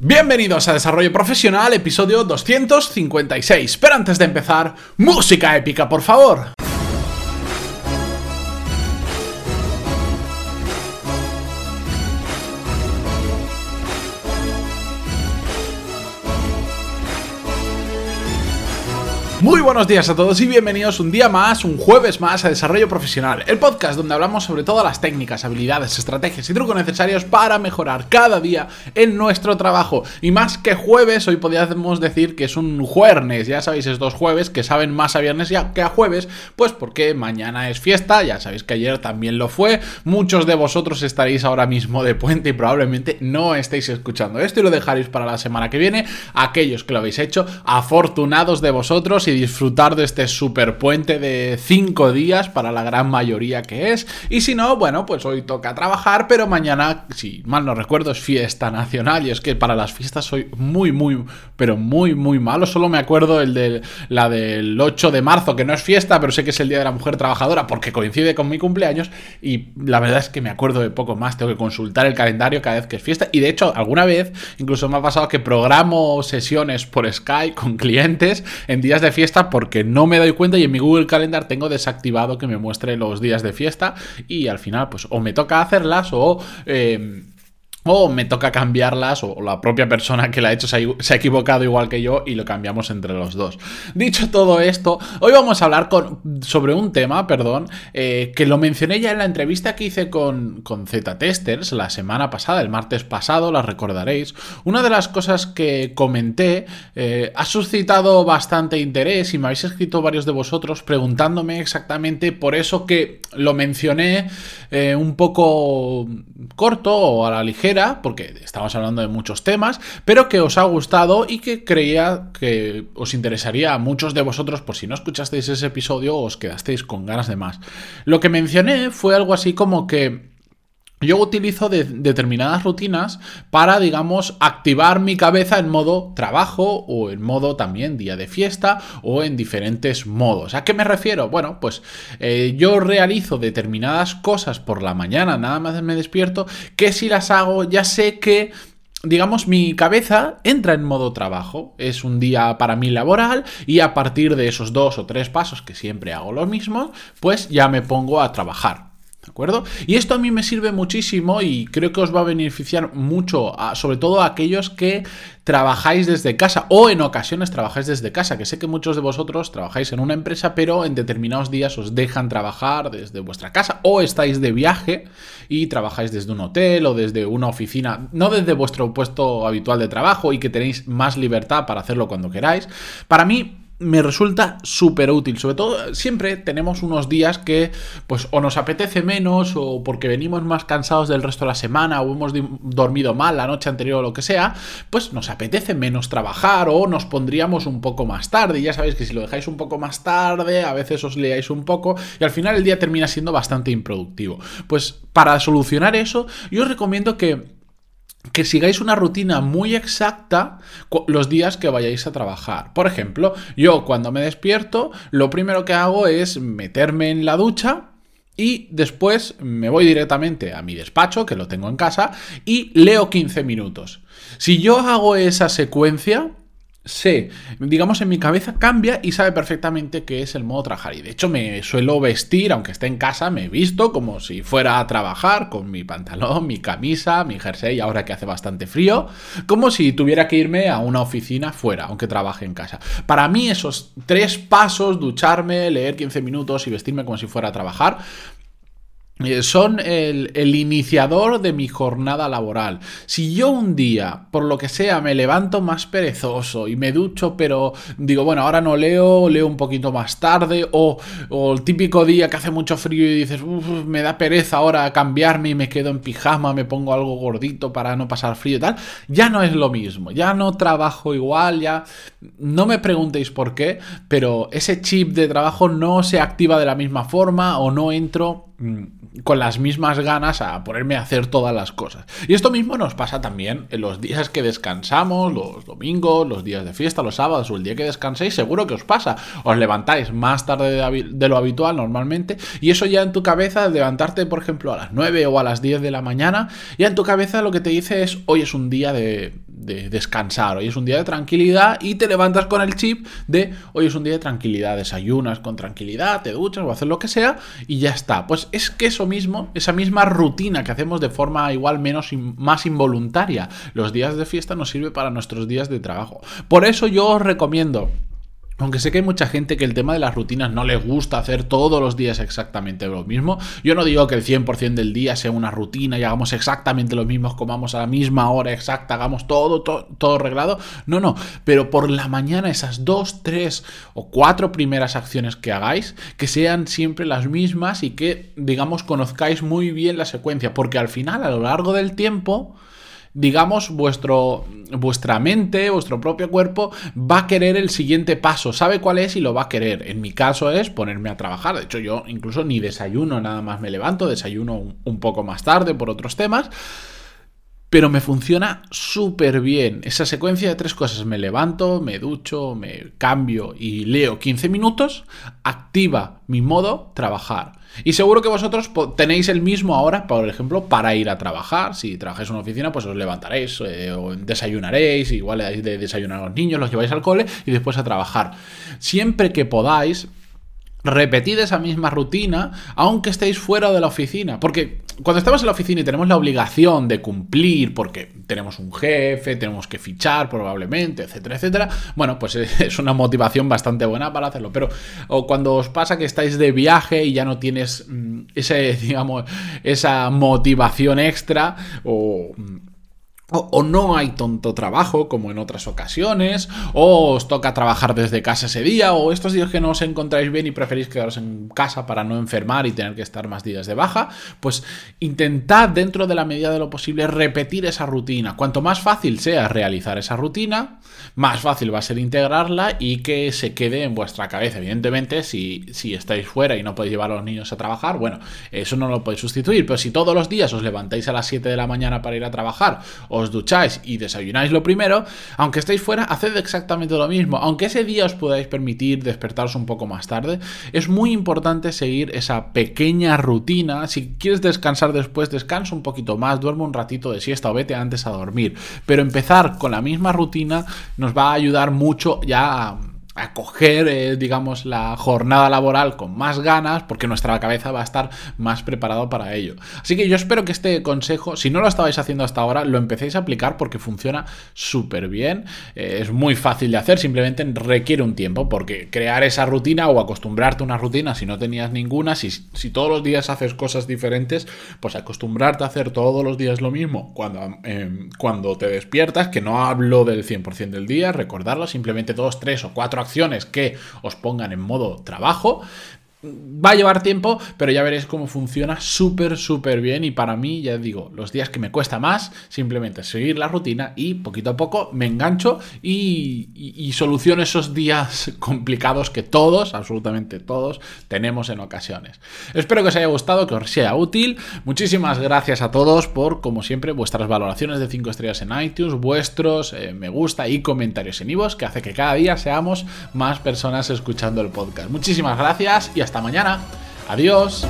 Bienvenidos a Desarrollo Profesional, episodio 256. Pero antes de empezar, música épica, por favor. Muy buenos días a todos y bienvenidos un día más, un jueves más a Desarrollo Profesional, el podcast donde hablamos sobre todas las técnicas, habilidades, estrategias y trucos necesarios para mejorar cada día en nuestro trabajo. Y más que jueves, hoy podríamos decir que es un jueves, ya sabéis, estos jueves que saben más a viernes que a jueves, pues porque mañana es fiesta, ya sabéis que ayer también lo fue, muchos de vosotros estaréis ahora mismo de puente y probablemente no estéis escuchando esto y lo dejaréis para la semana que viene, aquellos que lo habéis hecho, afortunados de vosotros y disfrutar de este super puente de 5 días para la gran mayoría que es. Y si no, bueno, pues hoy toca trabajar, pero mañana, si mal no recuerdo, es fiesta nacional. Y es que para las fiestas soy muy, muy, pero muy, muy malo. Solo me acuerdo el de la del 8 de marzo, que no es fiesta, pero sé que es el Día de la Mujer Trabajadora porque coincide con mi cumpleaños. Y la verdad es que me acuerdo de poco más. Tengo que consultar el calendario cada vez que es fiesta. Y de hecho, alguna vez incluso me ha pasado que programo sesiones por Skype con clientes en días de fiesta porque no me doy cuenta y en mi Google Calendar tengo desactivado que me muestre los días de fiesta y al final pues o me toca hacerlas o... Eh, o me toca cambiarlas, o la propia persona que la ha hecho se ha, equivocado igual que yo y lo cambiamos entre los dos. Dicho todo esto, hoy vamos a hablar sobre un tema, perdón, eh, que lo mencioné ya en la entrevista que hice con, con Z-Testers la semana pasada, el martes pasado, la recordaréis. Una de las cosas que comenté eh, ha suscitado bastante interés y me habéis escrito varios de vosotros preguntándome exactamente por eso que lo mencioné eh, un poco corto o a la ligera porque estamos hablando de muchos temas, pero que os ha gustado y que creía que os interesaría a muchos de vosotros, por si no escuchasteis ese episodio, os quedasteis con ganas de más. Lo que mencioné fue algo así como que yo utilizo determinadas rutinas para, digamos, activar mi cabeza en modo trabajo o en modo también día de fiesta o en diferentes modos. ¿A qué me refiero? Bueno, pues eh, yo realizo determinadas cosas por la mañana, nada más me despierto, que si las hago ya sé que digamos, mi cabeza entra en modo trabajo. Es un día para mí laboral y a partir de esos dos o tres pasos, que siempre hago lo mismo, pues ya me pongo a trabajar. ¿De acuerdo? Y esto a mí me sirve muchísimo y creo que os va a beneficiar mucho, sobre todo a aquellos que trabajáis desde casa o en ocasiones trabajáis desde casa, que sé que muchos de vosotros trabajáis en una empresa, pero en determinados días os dejan trabajar desde vuestra casa o estáis de viaje y trabajáis desde un hotel o desde una oficina, no desde vuestro puesto habitual de trabajo y que tenéis más libertad para hacerlo cuando queráis. Para mí me resulta súper útil. Sobre todo, siempre tenemos unos días que, pues, o nos apetece menos, o porque venimos más cansados del resto de la semana, o hemos dormido mal la noche anterior o lo que sea, pues nos apetece menos trabajar, o nos pondríamos un poco más tarde. Y ya sabéis que si lo dejáis un poco más tarde, a veces os leáis un poco, y al final el día termina siendo bastante improductivo. Pues para solucionar eso, yo os recomiendo que que sigáis una rutina muy exacta los días que vayáis a trabajar. Por ejemplo, yo cuando me despierto, lo primero que hago es meterme en la ducha y después me voy directamente a mi despacho, que lo tengo en casa, y leo 15 minutos. Si yo hago esa secuencia, sé, digamos en mi cabeza cambia y sabe perfectamente qué es el modo trabajar. Y de hecho me suelo vestir, aunque esté en casa, me he visto como si fuera a trabajar con mi pantalón, mi camisa, mi jersey, ahora que hace bastante frío, como si tuviera que irme a una oficina fuera, aunque trabaje en casa. Para mí esos tres pasos, ducharme, leer 15 minutos y vestirme como si fuera a trabajar, son el, iniciador de mi jornada laboral. Si yo un día, por lo que sea, me levanto más perezoso y me ducho, pero digo, bueno, ahora no leo, leo un poquito más tarde, o, el típico día que hace mucho frío y dices, me da pereza ahora cambiarme y me quedo en pijama, me pongo algo gordito para no pasar frío y tal, ya no es lo mismo, ya no trabajo igual, ya no me preguntéis por qué, pero ese chip de trabajo no se activa de la misma forma o no entro con las mismas ganas a ponerme a hacer todas las cosas. Y esto mismo nos pasa también en los días que descansamos, los domingos, los días de fiesta, los sábados o el día que descanséis, seguro que os pasa. Os levantáis más tarde de, lo habitual normalmente y eso ya en tu cabeza, levantarte por ejemplo a las 9 o a las 10 de la mañana, ya en tu cabeza lo que te dice es hoy es un día de, de descansar, hoy es un día de tranquilidad y te levantas con el chip de hoy es un día de tranquilidad, desayunas con tranquilidad, te duchas o haces lo que sea y ya está. Pues es que eso mismo, esa misma rutina que hacemos de forma igual menos más involuntaria, los días de fiesta nos sirve para nuestros días de trabajo. Por eso yo os recomiendo aunque sé que hay mucha gente que el tema de las rutinas no le gusta hacer todos los días exactamente lo mismo. Yo no digo que el 100% del día sea una rutina y hagamos exactamente lo mismo, comamos a la misma hora exacta, hagamos todo, todo, todo arreglado. No, no. Pero por la mañana esas dos, tres o cuatro primeras acciones que hagáis, que sean siempre las mismas y que, digamos, conozcáis muy bien la secuencia. Porque al final, a lo largo del tiempo digamos, vuestro, vuestra mente, vuestro propio cuerpo va a querer el siguiente paso, sabe cuál es y lo va a querer. En mi caso es ponerme a trabajar. De hecho, yo incluso ni desayuno, nada más me levanto, desayuno un, poco más tarde por otros temas. Pero me funciona súper bien. Esa secuencia de tres cosas. Me levanto, me ducho, me cambio y leo 15 minutos. Activa mi modo trabajar. Y seguro que vosotros tenéis el mismo ahora, por ejemplo, para ir a trabajar. Si trabajáis en una oficina, pues os levantaréis eh, o desayunaréis, igual de desayunar a los niños, los lleváis al cole y después a trabajar. Siempre que podáis, repetid esa misma rutina, aunque estéis fuera de la oficina. Porque cuando estamos en la oficina y tenemos la obligación de cumplir, porque tenemos un jefe, tenemos que fichar probablemente, etcétera, etcétera, bueno, pues es una motivación bastante buena para hacerlo. Pero o cuando os pasa que estáis de viaje y ya no tienes mm, ese, digamos, esa motivación extra, o o, no hay tonto trabajo como en otras ocasiones, o os toca trabajar desde casa ese día, o estos días que no os encontráis bien y preferís quedaros en casa para no enfermar y tener que estar más días de baja, pues intentad dentro de la medida de lo posible repetir esa rutina. Cuanto más fácil sea realizar esa rutina, más fácil va a ser integrarla y que se quede en vuestra cabeza. Evidentemente, si, si estáis fuera y no podéis llevar a los niños a trabajar, bueno, eso no lo podéis sustituir, pero si todos los días os levantáis a las 7 de la mañana para ir a trabajar, os ducháis y desayunáis lo primero, aunque estéis fuera, haced exactamente lo mismo. Aunque ese día os podáis permitir despertaros un poco más tarde, es muy importante seguir esa pequeña rutina. Si quieres descansar después, descansa un poquito más, duerme un ratito de siesta o vete antes a dormir. Pero empezar con la misma rutina nos va a ayudar mucho ya a acoger, eh, digamos, la jornada laboral con más ganas, porque nuestra cabeza va a estar más preparado para ello. Así que yo espero que este consejo, si no lo estabais haciendo hasta ahora, lo empecéis a aplicar porque funciona súper bien. Eh, es muy fácil de hacer, simplemente requiere un tiempo, porque crear esa rutina o acostumbrarte a una rutina si no tenías ninguna, si, si todos los días haces cosas diferentes, pues acostumbrarte a hacer todos los días lo mismo cuando, em, cuando te despiertas, que no hablo del 100% del día, recordarlo, simplemente dos, tres o cuatro que os pongan en modo trabajo, Va a llevar tiempo, pero ya veréis cómo funciona súper, súper bien. Y para mí, ya digo, los días que me cuesta más, simplemente seguir la rutina y poquito a poco me engancho y, soluciono esos días complicados que todos, absolutamente todos, tenemos en ocasiones. Espero que os haya gustado, que os sea útil. Muchísimas gracias a todos por, como siempre, vuestras valoraciones de 5 estrellas en iTunes, vuestros eh, me gusta y comentarios en iVoox, que hace que cada día seamos más personas escuchando el podcast. Muchísimas gracias y hasta hasta mañana. Adiós.